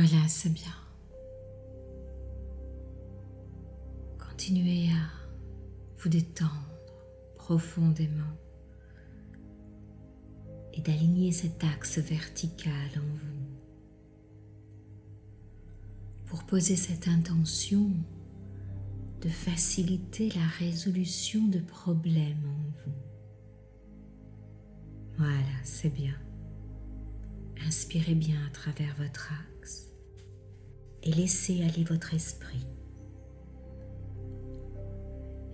Voilà, c'est bien. Continuez à vous détendre profondément et d'aligner cet axe vertical en vous. Pour poser cette intention de faciliter la résolution de problèmes en vous. Voilà, c'est bien. Inspirez bien à travers votre axe et laissez aller votre esprit.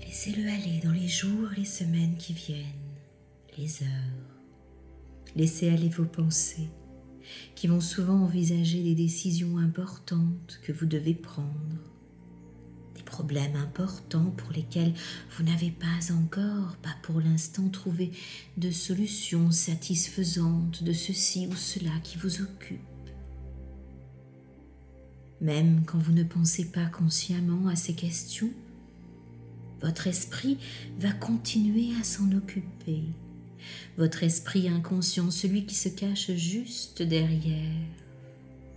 Laissez-le aller dans les jours, les semaines qui viennent, les heures. Laissez aller vos pensées qui vont souvent envisager des décisions importantes que vous devez prendre, des problèmes importants pour lesquels vous n'avez pas encore, pas pour l'instant, trouvé de solution satisfaisante de ceci ou cela qui vous occupe. Même quand vous ne pensez pas consciemment à ces questions, votre esprit va continuer à s'en occuper. Votre esprit inconscient, celui qui se cache juste derrière,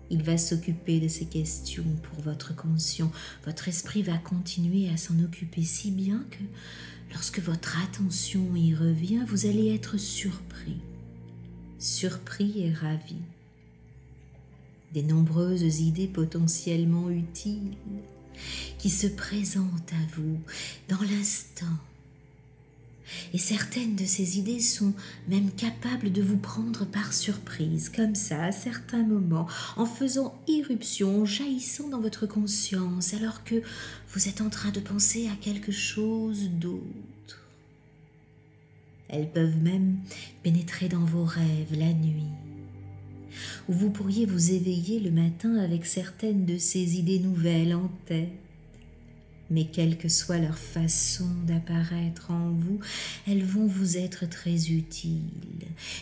il va s'occuper de ces questions pour votre conscient. Votre esprit va continuer à s'en occuper si bien que lorsque votre attention y revient, vous allez être surpris, surpris et ravi des nombreuses idées potentiellement utiles qui se présentent à vous dans l'instant. Et certaines de ces idées sont même capables de vous prendre par surprise, comme ça, à certains moments, en faisant irruption, jaillissant dans votre conscience, alors que vous êtes en train de penser à quelque chose d'autre. Elles peuvent même pénétrer dans vos rêves la nuit où vous pourriez vous éveiller le matin avec certaines de ces idées nouvelles en tête. Mais quelle que soit leur façon d'apparaître en vous, elles vont vous être très utiles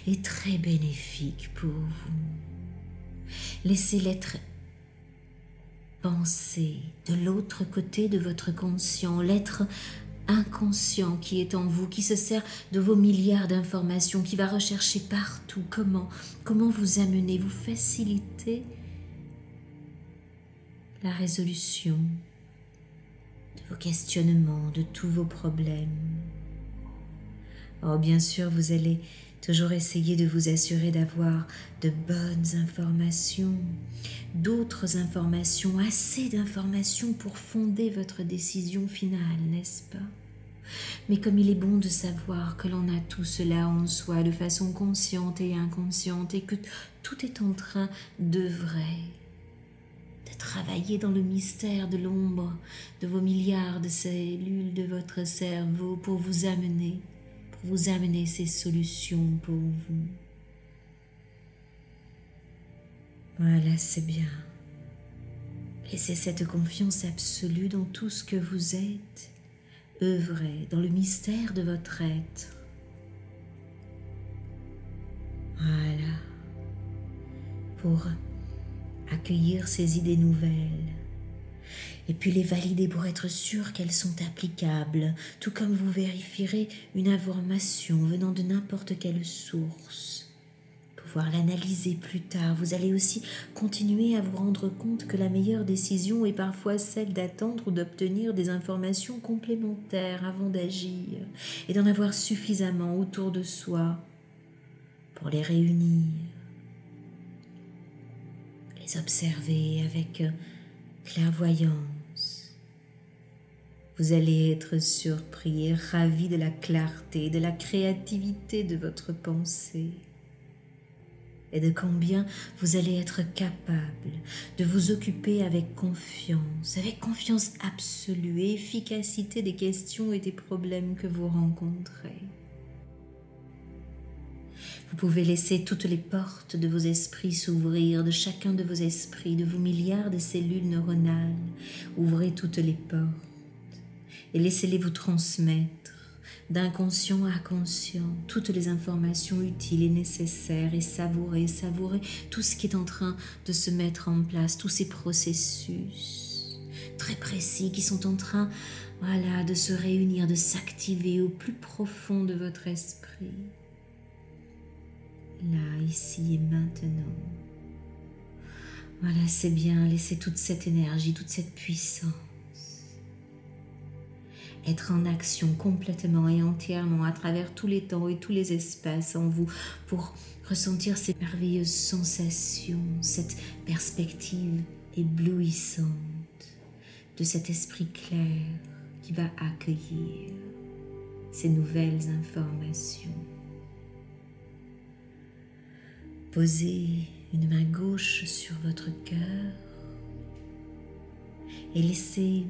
et très bénéfiques pour vous. Laissez-les penser de l'autre côté de votre conscient, l'être inconscient qui est en vous, qui se sert de vos milliards d'informations, qui va rechercher partout comment, comment vous amener, vous faciliter la résolution de vos questionnements, de tous vos problèmes? Oh, bien sûr, vous allez toujours essayer de vous assurer d'avoir de bonnes informations, d'autres informations, assez d'informations pour fonder votre décision finale, n'est-ce pas? Mais comme il est bon de savoir que l'on a tout cela en soi de façon consciente et inconsciente et que tout est en train de vrai, de travailler dans le mystère de l'ombre de vos milliards de cellules de votre cerveau pour vous amener vous amener ces solutions pour vous. Voilà, c'est bien. Laissez cette confiance absolue dans tout ce que vous êtes. Œuvrez dans le mystère de votre être. Voilà. Pour accueillir ces idées nouvelles et puis les valider pour être sûr qu'elles sont applicables, tout comme vous vérifierez une information venant de n'importe quelle source. Pouvoir l'analyser plus tard, vous allez aussi continuer à vous rendre compte que la meilleure décision est parfois celle d'attendre ou d'obtenir des informations complémentaires avant d'agir et d'en avoir suffisamment autour de soi pour les réunir, les observer avec clairvoyance. Vous allez être surpris et ravi de la clarté, de la créativité de votre pensée et de combien vous allez être capable de vous occuper avec confiance, avec confiance absolue et efficacité des questions et des problèmes que vous rencontrez. Vous pouvez laisser toutes les portes de vos esprits s'ouvrir, de chacun de vos esprits, de vos milliards de cellules neuronales. Ouvrez toutes les portes et laissez-les vous transmettre d'inconscient à conscient, toutes les informations utiles et nécessaires et savourer, savourer tout ce qui est en train de se mettre en place, tous ces processus très précis qui sont en train voilà, de se réunir, de s'activer au plus profond de votre esprit. Là, ici et maintenant. Voilà, c'est bien, laissez toute cette énergie, toute cette puissance être en action complètement et entièrement à travers tous les temps et tous les espaces en vous pour ressentir ces merveilleuses sensations, cette perspective éblouissante de cet esprit clair qui va accueillir ces nouvelles informations. Posez une main gauche sur votre cœur et laissez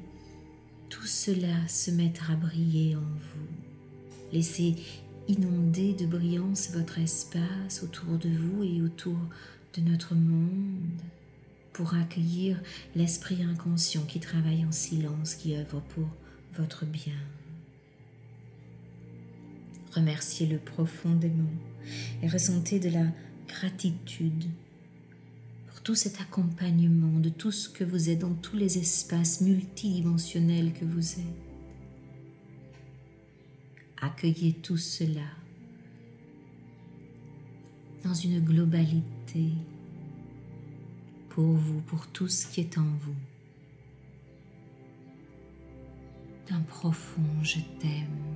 tout cela se mettre à briller en vous. Laissez inonder de brillance votre espace autour de vous et autour de notre monde pour accueillir l'esprit inconscient qui travaille en silence, qui œuvre pour votre bien. Remerciez-le profondément et ressentez de la gratitude pour tout cet accompagnement de tout ce que vous êtes dans tous les espaces multidimensionnels que vous êtes. Accueillez tout cela dans une globalité pour vous, pour tout ce qui est en vous. D'un profond je t'aime.